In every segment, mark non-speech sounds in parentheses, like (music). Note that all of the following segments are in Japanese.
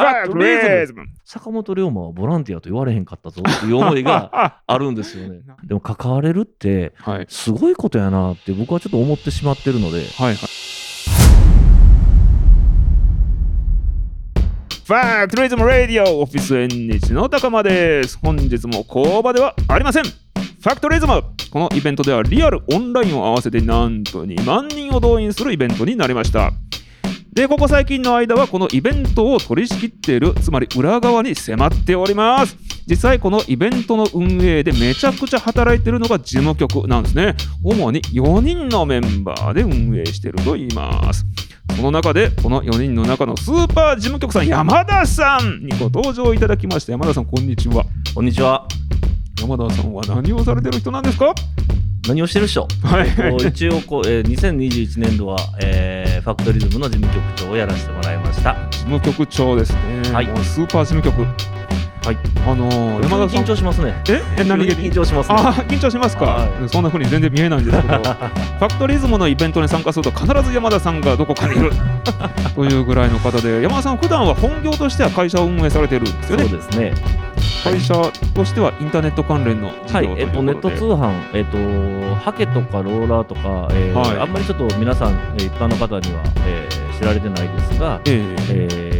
ファクトリズム坂本龍馬はボランティアと言われへんかったぞっていう思いが (laughs) あるんですよね。でも関われるってはい。すごいことやなって僕はちょっと思ってしまってるので、はいはい。ファクトリズムラディオオフィス縁日の高間です。本日も工場ではありません。ファクトリズムこのイベントではリアルオンラインを合わせてなんと2万人を動員するイベントになりましたでここ最近の間はこのイベントを取り仕切っているつまり裏側に迫っております。実際このイベントの運営でめちゃくちゃ働いているのが事務局なんですね。主に4人のメンバーで運営していると言います。その中でこの4人の中のスーパー事務局さん山田さんにご登場いただきました山田さんこんにちは。こんにちは。山田さんは何をされてる人なんですか？何をしてる人はい。こう一応こう、えー2021年度は、えーファクトリズムの事務局長をやらせてもらいました。事務局長ですね、はい。スーパー事務局。はい。あのー山田さん。緊張しますね。え？え何急に？緊張しますね。あー緊張しますか、はそんな風に全然見えないんですけど。(laughs) ファクトリズムのイベントに参加すると必ず山田さんがどこかにいる。(laughs) というぐらいの方で山田さん普段は本業としては会社を運営されてるんですよね。そうですね。会社としてはインターネット関連の事はい業、というえっと、ネット通販、えっと、ハケとかローラーとか、えーはい。あんまりちょっと皆さん、えー一般の方には、えー知られてないですが、ええ。えー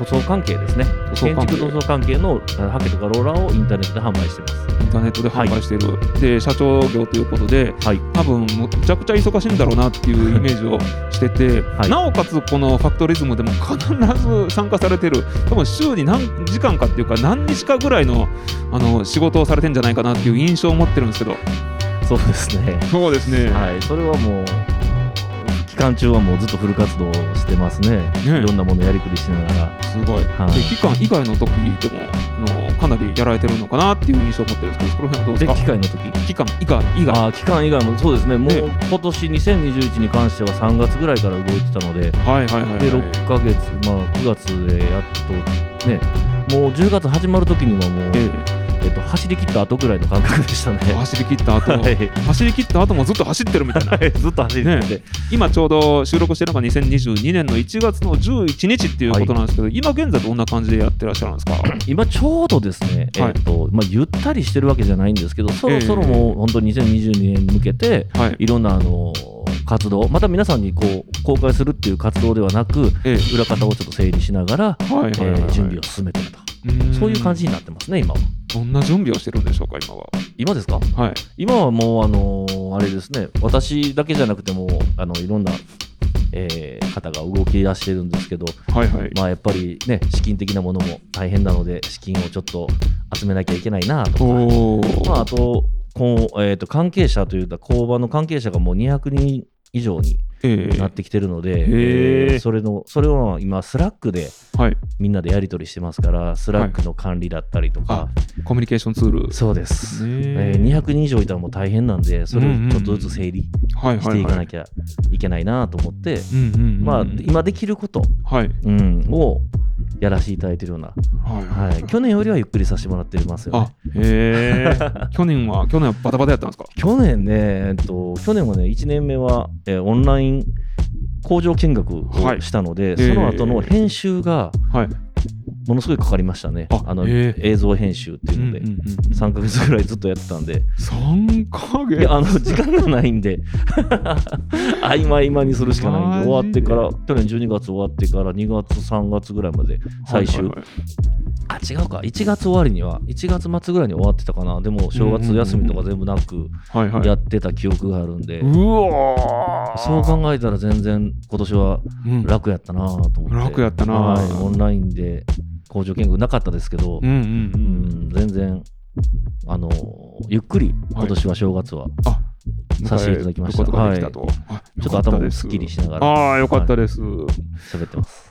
塗装関係ですね。建築塗装関係のあハケとかローラーをインターネットで販売してます。インターネットで販売している、で社長業ということではい。多分むちゃくちゃ忙しいんだろうなっていうイメージをしてて、はいなおかつこのファクトリズムでも必ず参加されてる多分週に何時間かっていうか何日かぐらいのあの仕事をされてんじゃないかなっていう印象を持ってるんですけどそうですね。そうですね、はい。それはもう、期間中はもうずっとフル活動してますね。ね。いろんなものやりくりしながら。すごい、はい。で期間以外の時でもあのかなりやられてるのかなっていう印象を持ってるんですけどその辺はどうで、ですか？機械の時？期間以外。以外あー期間以外もそうですね、もうね。今年2021に関しては3月ぐらいから動いてたので、はいはいはい、はい、で6ヶ月、まあ、9月でやっとね、もう10月始まる時にはもう、ええっと、走り切った後ぐらいの感覚でしたね。え (laughs) 走り切った後、はい。走り切った後もずっと走ってるみたいな。は (laughs) いずっと走ってて、今ちょうど収録してるのが2022年の1月の11日っていうことなんですけど、今現在どんな感じでやってらっしゃるんですか？(coughs) 今ちょうどですね、はい。えっとまあ、ゆったりしてるわけじゃないんですけど、そろそろもう本当に2022年に向けて、はい。いろんなあの活動、また皆さんにこう公開するっていう活動ではなく、ええ。裏方をちょっと整理しながら、はいはいはい、えー準備を進めてると。そういう感じじになってますね、今は。どんな準備をしてるんでしょうか今は。今ですか？はい。今はもう、あのーあれですね、私だけじゃなくても、あのいろんな、えー方が動き出してるんですけど、はいはい。まあ、やっぱりね、資金的なものも大変なので、資金をちょっと集めなきゃいけないなとか、まあ、あと、こうえー、と関係者というか、工場の関係者がもう200人以上にええなってきてるので、へーえーそれのそれを今、 Slack ではい。みんなでやり取りしてますから、 Slack の管理だったりとか、コミュニケーションツール。そうです。ねえ。ー200人以上いたらもう大変なんで、それをちょっとずつ整理はいしていかなはいきゃいけないなと思って、まあ、今できること、はい。うん、をやらせていただいてるような、はい。はい、去年よりはゆっくりさせてもらってますよ、ね。あ。へえ。(laughs) 去年は去年はバタバタやったんですか？去年ね、えっと、去年はね、1年目は、えーオンライン工場見学をしたので、はいその後の編集がはいものすごいかかりましたね。ああの映像編集っていうので、うんうんうん3ヶ月ぐらいずっとやってたんで、3ヶ月？いやあの時間がないんで。(laughs) 合間合間にするしかないんで。で？終わってから去年12月終わってから2月3月ぐらいまで最終、はいはいはい。あ違うか。1月終わりには1月末ぐらいに終わってたかな。でも正月休みとか全部なくはいはい。やってた記憶があるんで、うわー。そう考えたら全然今年はうん。楽やったなと思って。楽やったなはい、オンラインで工場見学なかったですけど、うんうんううんん全然あのゆっくり今年は正月はあさせていただきました。迎えることができたと。あちょっと頭もすっきりしながらああよかったです、喋ってます。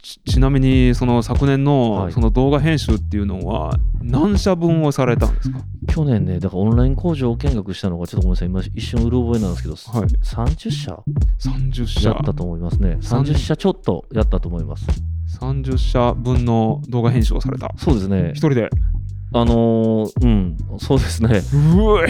ちちなみにその昨年のはい。その動画編集っていうのは何社分をされたんですか、去年ね、だからオンライン工場見学したのがちょっとごめんなさい、今一瞬うる覚えなんですけど、はい。30社？30社。やったと思いますね。30社ちょっとやったと思います。30社分の動画編集をされた。そうですね。一。人で。あのーうん、そうですね。う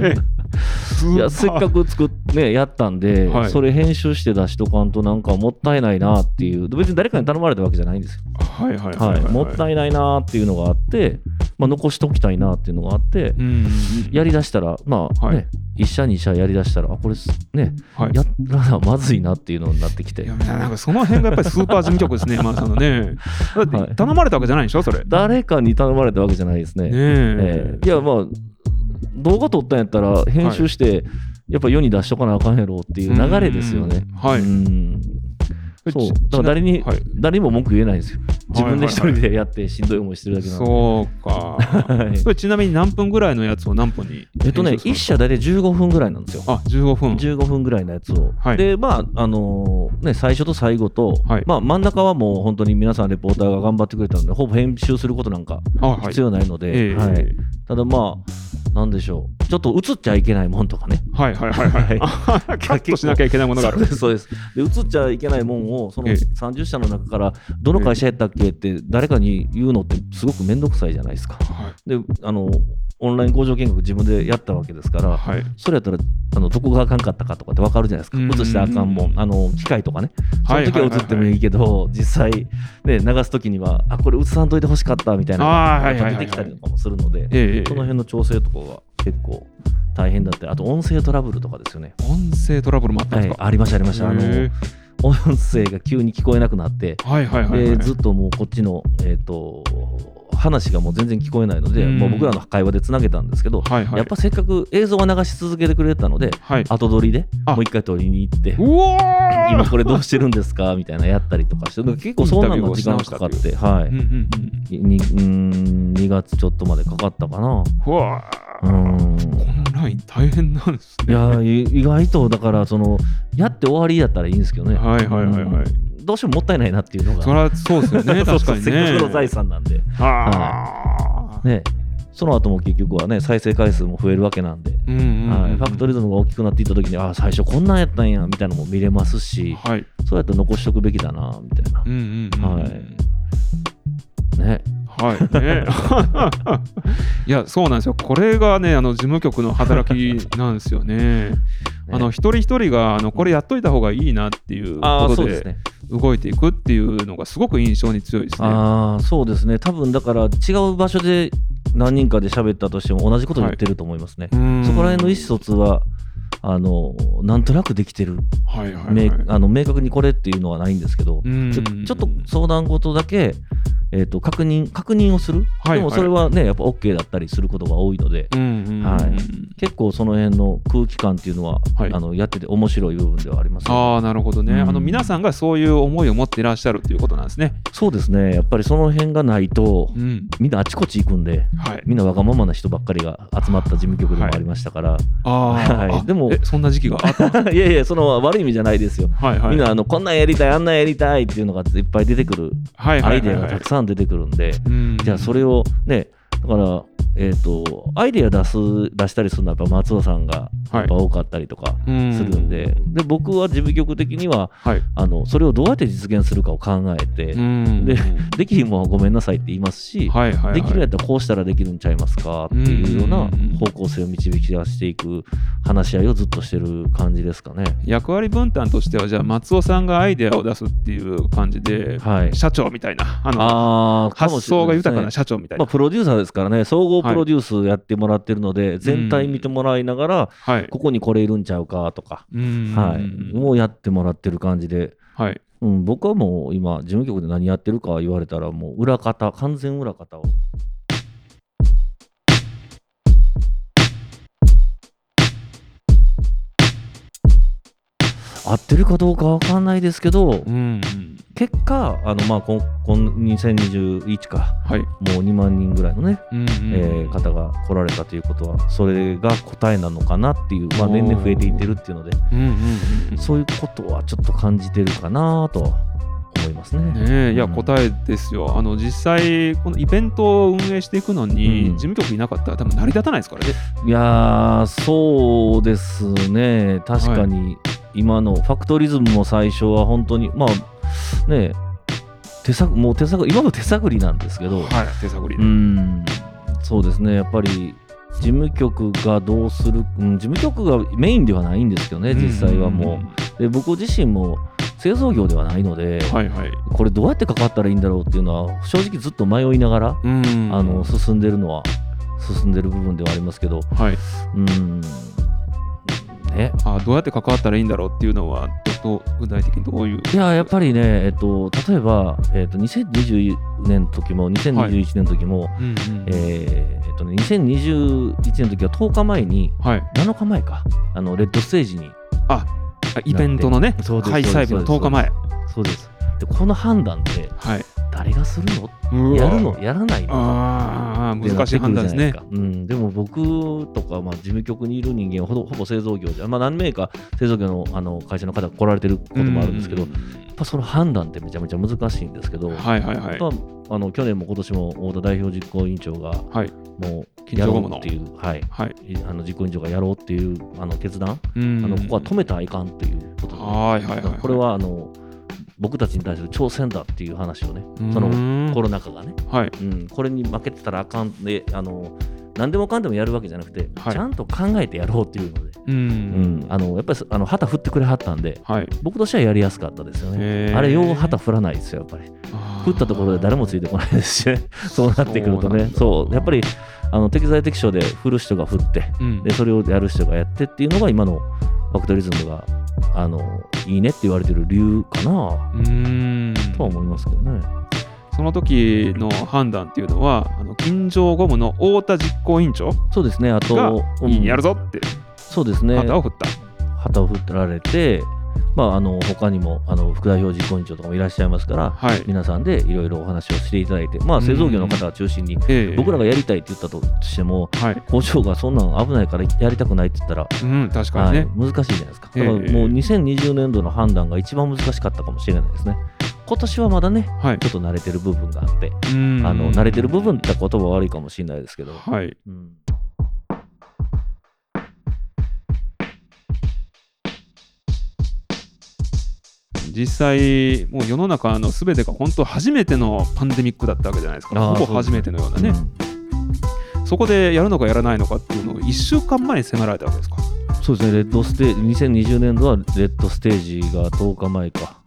え (laughs) いや、せっかく作っね、やったんで、はい。それ編集して出しとかんとなんかもったいないなっていう、別に誰かに頼まれたわけじゃないんですよ。はいはいはいもったいないなっていうのがあって、まあ、残しときたいなっていうのがあって、うんやりだしたら、まあね、はい1社2社やりだしたら、あ、これすね、はい。やらなまずいなっていうのになってきて。いや、なんかその辺がやっぱりスーパー事務局ですね、(laughs) 山田さんのね。だって頼まれたわけじゃないでしょ、それ。ね誰かに頼まれたわけじゃないですね。え。ええ。いや、まあ、動画撮ったんやったら、編集して、やっぱ世に出しとかなあかんやろっていう流れですよね。うん。はい。うん。そう。ちだから誰に、はい。誰にも文句言えないんですよ。自分で一人でやってしんどい思いしてるだけなんで。そうか。れちなみに何分ぐらいのやつを何分にえっとね、1編集するんですか社大体15分ぐらいなんですよ。あ、15分。15分ぐらいのやつを。はいで、まあ、あのーね、最初と最後と、はいまあ、真ん中はもう本当に皆さんレポーターが頑張ってくれたので、ほぼ編集することなんか必要ないので、ええはい、ただまあ、なんでしょう、ちょっと映っちゃいけないもんとかね。はいはいはいはい。はい (laughs) カットしなきゃいけないものがある。(laughs) そうです、で映っちゃいけないもんを、そのええ30社の中から、どの会社やったっけって、誰かに言うのって、すごくめんどくさいじゃないですか。はいで、あの、オンライン工場見学自分でやったわけですから、はい。それやったら、あのどこがあかんかったかとかって分かるじゃないですか。うん映してあかんもん、あの機械とかね。その時は映ってもい。いいけど、実際、ね、流す時には、あ、これ映さんといてほしかったみたいなのが出てきたりとかもするので、ええその辺の調整とかが結構大変だったり、あと音声トラブルとかですよね。音声トラブルもあったんですか？はい、ありました、ありました。あのへ音声が急に聞こえなくなって、えはいはいはいはずっともうこっちの、えー、と話がもう全然聞こえないので、うんもう僕らの会話でつなげたんですけど、はいはい。やっぱせっかく映像は流し続けてくれてたので、はい。後撮りであもう一回撮りに行って、今これどうしてるんですかみたいなやったりとかして、結構そんなの時間かかって、はうんうんうーん2月ちょっとまでかかったかな。うん。このライン大変なんですね。いやい意外とだからそのやって終わりやったらいいんですけどね、はいはいはいはいうんどうしてももったいないなっていうのがそりゃそうですよね、(laughs) 確かにね。せっかくの財産なんで、はあ。ね、その後も結局はね再生回数も増えるわけなんで、うんうんうんはい、ファクトリズムが大きくなっていった時にあ最初こんなんやったんやみたいなのも見れますしはい。そうやって残しとくべきだなみたいなうんうんうん。はいねはいね。(laughs) いや、そうなんですよ。これがね、あの事務局の働きなんですよね。あの一人一人があのこれやっといた方がいいなっていうあことでね。動いていくっていうのがすごく印象に強いですね。ああそうですね。多分だから違う場所で何人かで喋ったとしても同じこと言ってると思いますね、うん。そこら辺の意思疎通はあのなんとなくできてる、はいはいはい。明あの明確にこれっていうのはないんですけど、ちょっと相談事だけ、えー、と確認確認をする、はいでもそれはねやっぱ OK だったりすることが多いので、はい。結構その辺の空気感っていうのは、はい。あのやってて面白い部分ではありますああなるほどね、うん。あの皆さんがそういう思いを持っていらっしゃるということなんですね。そうですね。やっぱりその辺がないとうん、みんなあちこち行くんではい。みんなわがままな人ばっかりが集まった事務局でもありましたから、あー。あはい。でもえそんな時期があった？(laughs) い、やいやその悪い意味じゃないですよ、はいはい。みんなあのこんなんやりたいあんなんやりたいっていうのがいっぱい出てくるアイデアがたくさん出てくるんで、うん。じゃあそれをねだからえっ、とアイデア出す出したりするのはやっぱ松尾さんがやっぱ多かったりとかうん。するんで、で僕は事務局的にははい。あのそれをどうやって実現するかを考えて、うん。でできひんもんはごめんなさいって言いますし、はいはいはい、できるんやったらこうしたらできるんちゃいますかっていうようなうん方向性を導き出していく話し合いをずっとしてる感じですかね。役割分担としてはじゃあ松尾さんがアイデアを出すっていう感じで、はい。社長みたいなあのあ発想が豊かな社長みたいな、まあ、プロデューサーですからね、総合プロデュースやってもらってるので、全体見てもらいながら、はい、ここにこれいるんちゃうかとか、うん。はい、もうやってもらってる感じで、はい。うん、僕はもう今、事務局で何やってるか言われたら、もう裏方、完全裏方を。合ってるかどうかわかんないですけど、うん結果、あのまあ、こんこん2021か、はい。もう2万人ぐらいのね、うんうんえー方が来られたということは、それが答えなのかなっていう、まあ、年々増えていってるっていうので、うんうんうん。そういうことはちょっと感じてるかなとは思いますね。ねえいやうん。答えですよ、あの実際、このイベントを運営していくのに、うん。事務局いなかったら、多分成り立たないですからね。いやー、そうですね、確かに今のファクトリズムも最初は本当に、まあね、手探もう手探り、今も手探りなんですけど、はい、手探り。うで。ん、そうですね、やっぱり事務局がどうする、うん、事務局がメインではないんですけどね、実際はもう。で僕自身も製造業ではないので、はいはい。これどうやって関わったらいいんだろうっていうのは正直ずっと迷いながら、うん。あの進んでるのは進んでる部分ではありますけどはい。うんね。あどうやって関わったらいいんだろうっていうのはどど具体的にどういう？いややっぱりね、えっと、例えば、えっと、2020年の時も2021年の時も、うんうんえっとね、2021年の時は10日前にはい。7日前か。あのレッドステージに。あイベントのね開催日の10日前。そうです。でこの判断ってはい誰がするの？やるの？やらないのあ難しい判断ですね。うん、でも僕とか、まあ、事務局にいる人間はほぼほぼ製造業じゃ、まあ、何名か製造業のあの会社の方が来られてることもあるんですけど、うやっぱその判断ってめちゃめちゃ難しいんですけど、はいはいはい。あの去年も今年も太田代表実行委員長がはい。もうやろうっていう、はい、はい。いあの実行委員長がやろうっていうあの決断、うん。あのここは止めたらいかんっていうことで、はいはいはい。これはあの僕たちに対する挑戦だっていう話をね、そののコロナ禍がね、はい。うん、これに負けてたらあかん。であの何でもかんでもやるわけじゃなくて、はい。ちゃんと考えてやろうっていうので、ううん。んあのやっぱりあの旗振ってくれはったんではい。僕としてはやりやすかったですよね。あれよう旗振らないですよやっぱり。振ったところで誰もついてこないですしね。(laughs) そうなってくるとね。そうやっぱりあの適材適所で振る人が振ってうん。でそれをやる人がやってっていうのが今のファクトリズムがあのいいねって言われてる理由かな。うん。とは思いますけどね。その時の判断っていうのはあの金城ゴムの太田実行委員長そうですね。あがと、いいねやるるぞってそうですね。旗を振った。旗を振ってられて、まあ、あの他にもあの副代表実行委員長とかもいらっしゃいますからはい。皆さんでいろいろお話をしていただいて、まあ、製造業の方を中心にええ。僕らがやりたいって言ったとしてもはい。工場がそんなん危ないからやりたくないって言ったら、うん確かにはいね、難しいじゃないですか。だえ。えからもう2020年度の判断が一番難しかったかもしれないですね。今年はまだね、はい。ちょっと慣れてる部分があって、うん。あの慣れてる部分って言ったら言葉悪いかもしれないですけど、はい。うん実際もう世の中の全てが本当初めてのパンデミックだったわけじゃないですか。ほぼ初めてのようなね。うんそこでやるのかやらないのかっていうのを1週間前に迫られたわけですか。そうですね、レッドステージ、2020年度はレッドステージが10日前か、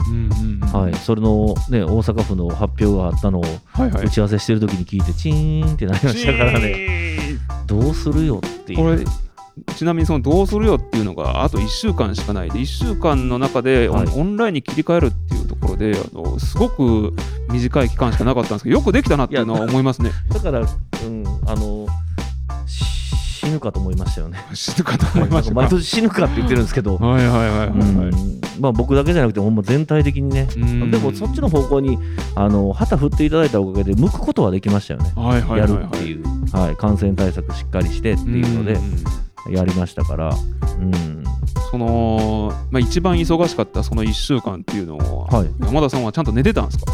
はい、それの、ね、大阪府の発表があったのを打ち合わせしてる時に聞いて、チーンってなりましたからね、どうするよっていう。これちなみにそのどうするよっていうのがあと1週間しかないで1週間の中でオン,、ラインに切り替えるっていうところであのすごく短い期間しかなかったんですけどよくできたなっていうのは思いますね。(laughs) だから、うん、あの、し死ぬかと思いましたよね。(laughs) 死ぬかと思いました。毎か。年死ぬかって言ってるんですけど、はいはいはいはい、うん。はいまあ、僕だけじゃなくて、ほんま全体的にね、うん。でもそっちの方向にあの旗振っていただいたおかげで、向くことはできましたよね。はいはいやはいはい。るっていう、はい、感染対策しっかりしてっていうので。んやりましたから、うん、その、まあ、一番忙しかったその1週間っていうのを、はい、い山田さんはちゃんと寝てたんですか？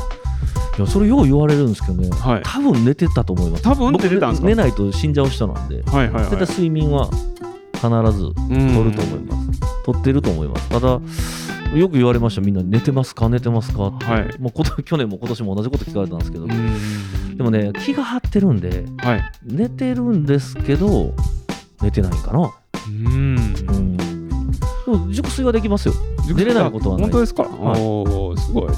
やそれよう言われるんですけどね、はい。多分寝てたと思います。多分寝てたんです寝ないと死んじゃう人なんで、はいはいはい。絶対睡眠は必ず取ると思います。取ってると思います。ただ、よく言われました、みんな寝てますか、寝てますか？って、はい。もうこと (laughs) 去年も今年も同じこと聞かれたんですけど、うん。でもね、気が張ってるんで、はい。寝てるんですけど、寝てないんかな。うん。うん。熟睡はできますよ。寝れないことはない。本当ですか、はい。おおすごい。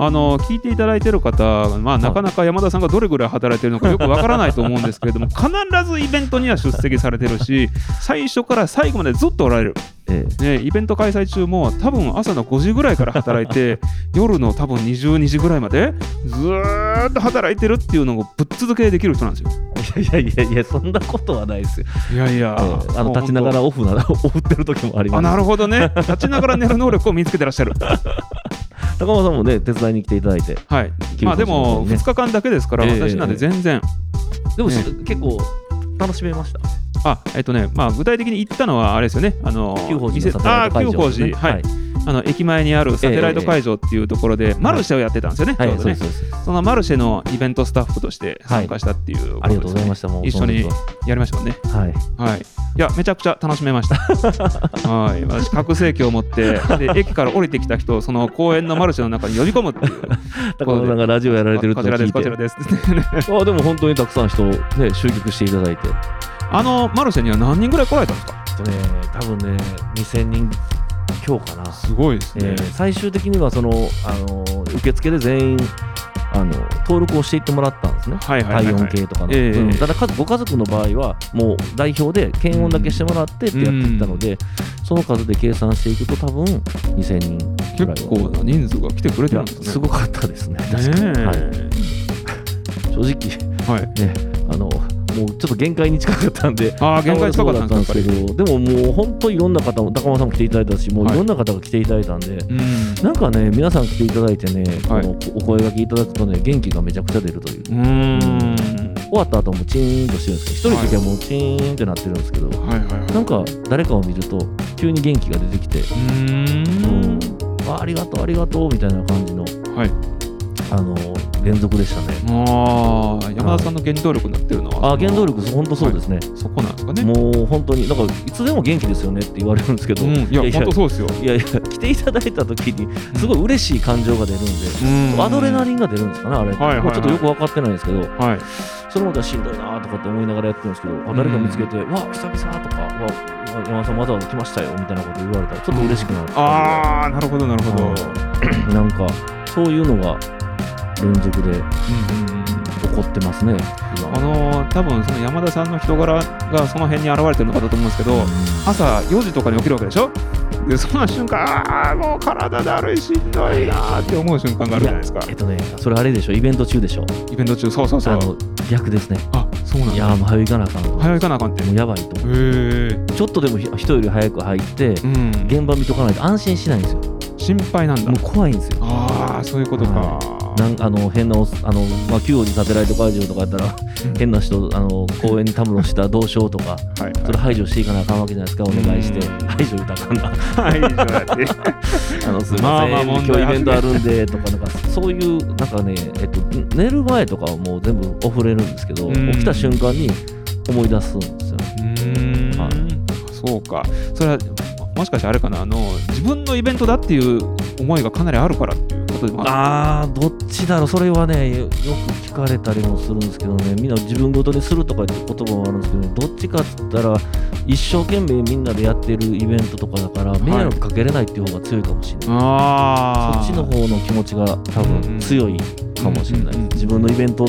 あの聞いていただいてる方、まあ、なかなか山田さんがどれぐらい働いてるのかよくわからないと思うんですけれども (laughs) 必ずイベントには出席されてるし最初から最後までずっとおられる、ええね、イベント開催中も多分朝の5時ぐらいから働いて (laughs) 夜の多分22時ぐらいまでずーっと働いてるっていうのをぶっ続けできる人なんですよ。いやいやいやいや、そんなことはないですよ。いやいや、ええあの立ちながらオフな (laughs) オフってる時もあります。あなるほどね立ちながら寝る能力を身につけてらっしゃる。(laughs) 高間さんもね、手伝いに来ていただいて。はい、休まあでもね2日間だけですから、ええ私なんで全然、でも、ね結構楽しめました？あえっとね、まあ具体的に行ったのはあれですよね、あの旧宝寺店のサテライト会場あ旧宝ですね寺、はい、あの駅前にあるサテライト会場っていうところで、マルシェをやってたんですよね、はい、ちょうどねそのマルシェのイベントスタッフとして参加したっていう、ありがとうございました。もう一緒にやりましたもんね。時ははい。はい。いや、めちゃくちゃ楽しめました。(laughs) はい。私、拡声器を持って、で、駅から降りてきた人をその公園のマルシェの中に呼び込むっていう。(laughs) 高間さんがラジオやられてるってこちらです、こちらです。あでも本当にたくさん人、ね、集客していただいて。あのマルシェには何人ぐらい来られたんですか？えっとね、多分ね、2000人今日かな、すごいですね。えー。最終的にはその、あの受付で全員あの登録をしていってもらったんですね。はいはい体温計とかの、ええうん。ただかご家族の場合はもう代表で検温だけしてもらってってやっていったので、その数で計算していくと多分2000人ぐらいは。結構な人数が来てくれてるんですね。すごかったですね。確かに、ねはい、え (laughs) 正直。はい。ねあのもうちょっと限界に近かったんでああ、限界近かったんです。けどでももう本当いろんな方も高間さんも来ていただいたしもういろんな方が来ていただいたんで、うん。なんかね皆さん来ていただいてね、はいこのお声掛けいただくとね元気がめちゃくちゃ出るという。終わった後もチーンとしてるんですけど一人の時はもうチーンってなってるんですけど、はいはいはい。なんか誰かを見ると急に元気が出てきて、うーん。あありがとうありがとうみたいな感じのはい。あの連続でしたね。あさんの原動力になってるのは。あ原動力本当そうですね、そこなんですかね。もう本当にだからいつでも元気ですよねって言われるんですけど、うん、いや、本当そうですよ。いやいや来ていただいた時にすごい嬉しい感情が出るんで、うんアドレナリンが出るんですかねあれ、はいはちょっとよく分かってないんですけどはい。そのことはしんどいなとかって思いながらやってるんですけど、あ誰か見つけて、わ久々とか、わ山田さんわざわざ来ましたよみたいなこと言われたらちょっと嬉しくなる、ああ、なるほど、なるほど。なんかそういうのが連続でうんうん起こってますね。今。あのー多分その山田さんの人柄がその辺に現れてるのかだと思うんですけど、うん。朝4時とかに起きるわけでしょ？でその瞬間ああもう体だるいしんどいなーって思う瞬間があるじゃないですか。えっとねそれあれでしょ？イベント中でしょ？イベント中そうそうそう。あの逆ですね。あそうなんだ。いやーもう早行かなあかんと早行かなあかんって。もうやばいと思う。へえちょっとでもひ人より早く入ってうん。現場見とかないと安心しないんですよ。心配なんだ。もう怖いんですよ。ああそういうことか、はなんあの変なおあの、まあ、旧王子サテライト会場とかやったら変な人あの公園にたむろしたらどうしようとかはいはい。それ排除していかなあかんわけじゃないですかお願いしてうん。排除言うたかんな。はいそうやって。あのすいまあません、まあ問題今日イベントあるんでとかなんかそういうなんかね、えっと、寝る前とかはもう全部オフれるんですけどうん。起きた瞬間に思い出すんですようーん、はい。そうか。それはもしかしてあれかなあの自分のイベントだっていう思いがかなりあるからっていうことある。あーどっちだろう。それはねよよく聞かれたりもするんですけどね。みんな自分ごとにするとかって言葉もあるんですけど、ね、どっちかっつったら一生懸命みんなでやってるイベントとかだから迷惑かけれないっていう方が強いかもしれない、ああそっちの方の気持ちが多分強いかもしれない、うんうんうん自分のイベント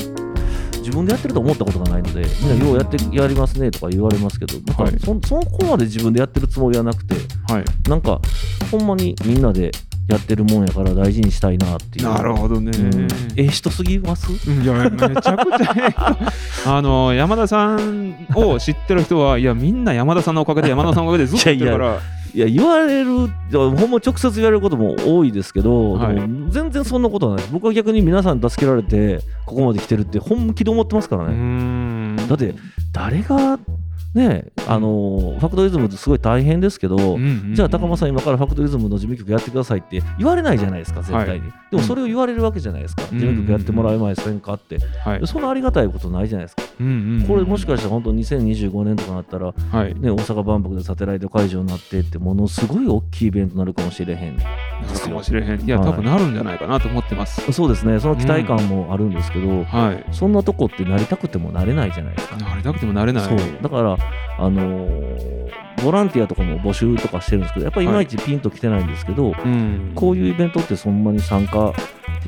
自分でやってると思ったことがないのでみんなようやってやりますねとか言われますけどなんかはい。そそこまで自分でやってるつもりはなくてはい。なんかほんまにみんなでやってるもんやから大事にしたいなっていう。なるほどね、うん。ええ人すぎます？いやめちゃくちゃええ人。(laughs) あの山田さんを知ってる人はいやみんな山田さんのおかげで山田さんのおかげでずっと言ってるから。いや言われるほんま直接言われることも多いですけど、はい全然そんなことはない。僕は逆に皆さんに助けられてここまで来てるって本気で思ってますからね、ん。だって誰がねあのファクトリズムってすごい大変ですけど、じゃあ高間さん今からファクトリズムの事務局やってくださいって言われないじゃないですか絶対に、でもそれを言われるわけじゃないですか、うん事務局やってもらえませんかって、はい。そんなありがたいことないじゃないですか、うんうんうんこれもしかしたら本当2025年とかなったらはい。ね、大阪万博でサテライト会場になってってものすごい大きいイベントになるかもしれへんなるかもしれへん。いや、はい。多分なるんじゃないかなと思ってます。そうですね。その期待感もあるんですけど、はい。そんなとこってなりたくてもなれないじゃないですか、なりたくてもなれない。そう。だからあのーボランティアとかも募集とかしてるんですけどやっぱりいまいちピンときてないんですけど、うん。こういうイベントってそんなに参加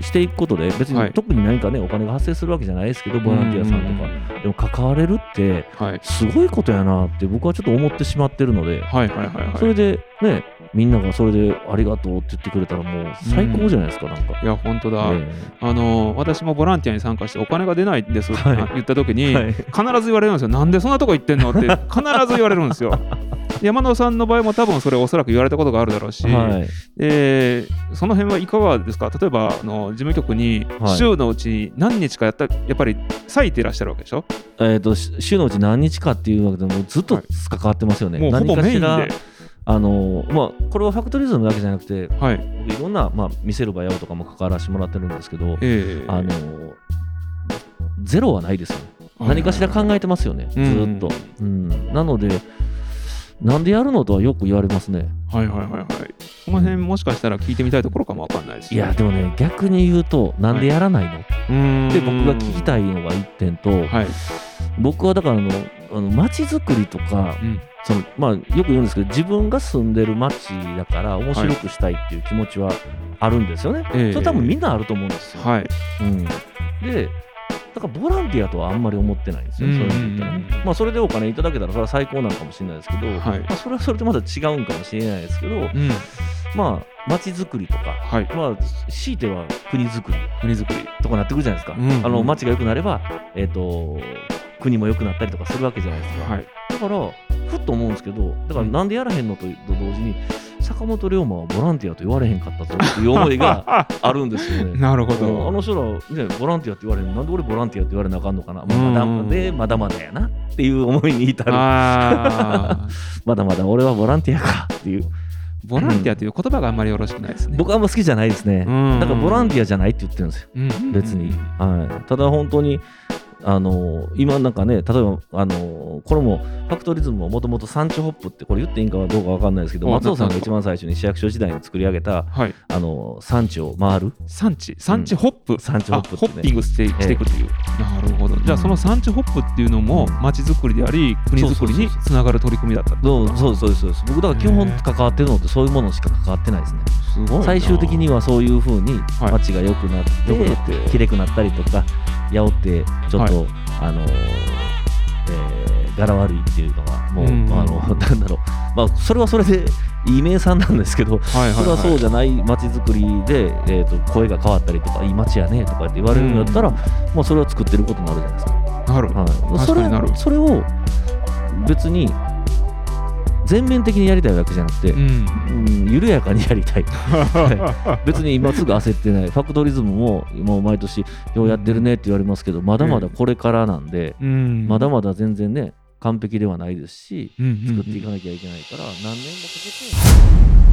していくことで別はい。に特に何かねお金が発生するわけじゃないですけどボランティアさんとか。でも関われるってすごいことやなって僕はちょっと思ってしまってるので、はいはいはいはい。それでね、みんながそれでありがとうって言ってくれたらもう最高じゃないですか、なんか。いや本当だ、え。あの私もボランティアに参加してお金が出ないんですってはい言った時に、えはい必ず言われるんですよなんでそんなとこ行ってんのって必ず言われるんですよ山野さんの場合も多分それおそらく言われたことがあるだろうし、はい。えーその辺はいかがですか？例えばあの事務局にはい。週のうち何日かやったやっぱり割いていらっしゃるわけでしょ、えっ、と、し週のうち何日かっていうわけでもうずっとはい。関わってますよね。もうほぼメインで。何かしら、あのまあ、これはファクトリズムだけじゃなくて、はい。僕いろんな、まあ、見せる場やとかも関わらせてもらってるんですけど、えーあのゼロはないですよね。何かしら考えてますよね、ずっと。うん、なので、なんでやるのとはよく言われますね。はいはいはいはい。その辺もしかしたら聞いてみたいところかもわかんないですいや、でもね、逆に言うと、なんでやらないの、うーん。で僕が聞きたいのが1点と、はい。僕はだからあのあの街づくりとかうん。そのまあよく言うんですけど自分が住んでる街だから面白くしたいっていう気持ちはあるんですよね。ええ。それ多分みんなあると思うんですよ。はい。うん、でだからボランティアとはあんまり思ってないんですよ、うん。そういうの言ったらね。まあそれでお金いただけたらそれは最高なのかもしれないですけど、はい。まあ、それはそれでまた違うんかもしれないですけど、うん。まあ街づくりとか、はい。まあ強いては国づくり国づくり。とかなってくるじゃないですか、うん。あの街が良くなれば、えっと国も良くなったりとかするわけじゃないですか、はい。だからふっと思うんですけどだからなんでやらへんのとと同時に坂本龍馬はボランティアと言われへんかったぞっていう思いが (laughs) あるんですよね。なるほうん。あどの人ら、ね、ボランティアって言われるなんで俺ボランティアって言われなあかんのかな、まあうん。まだまでまだまだやなっていう思いに至る。(laughs) まだまだ俺はボランティアかっていう。ボランティアという言葉があんまりよろしくないですね。僕はあんま好きじゃないですね。うん。だからボランティアじゃないって言ってるんですよ。うん。別に、はい、ただ本当にあの今なんかね例えばあのこれもファクトリズムももともとサンチホップってこれ言っていいんかどうかわかんないですけどあ松尾さんが一番最初に市役所時代に作り上げたはい。あの産地を回る産地産地ホップ、産地ホップね。あホッピングしてしていくという、なるほど。じゃあその産地ホップっていうのもうん。街づくりであり国づくりにつながる取り組みだったどうそうですそうですそう。です僕だから基本関わってるのってそういうものしか関わってないですね。すごいな。最終的にはそういうふうにはい。街が良くなって,、良くなって。きれくなったりとか八百ってちょっと、あのーえー柄悪いっていうのがもう、うんあのなんだろう。まあそれはそれでいい名産なんですけどはいはい、はい、それはそうじゃない街づくりで、えー、と声が変わったりとかいい街やねとかって言われるんだったら、うんまあそれは作ってることになるじゃないですか。なる、はい、それ確かになる。それを別に全面的にやりたいわけじゃなくて、うん。うん、緩やかにやりたい。(laughs) 別に今すぐ焦ってない。ファクトリズムももう毎年ようやってるねって言われますけどまだまだこれからなんで、うん。まだまだ全然ね完璧ではないですしうんうんうん。作っていかなきゃいけないから何年もかけて